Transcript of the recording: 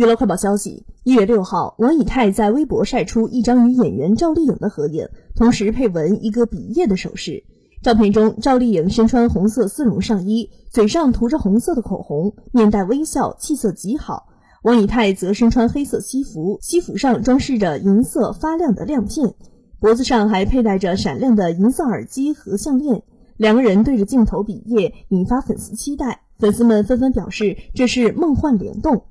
娱乐快报消息一月六号王以太在微博晒出一张与演员赵丽颖的合影同时配文一个比耶的手势。照片中赵丽颖身穿红色丝绒上衣嘴上涂着红色的口红面带微笑气色极好。王以太则身穿黑色西服西服上装饰着银色发亮的亮片脖子上还佩戴着闪亮的银色耳机和项链。两个人对着镜头比耶引发粉丝期待。粉丝们纷纷表示这是梦幻联动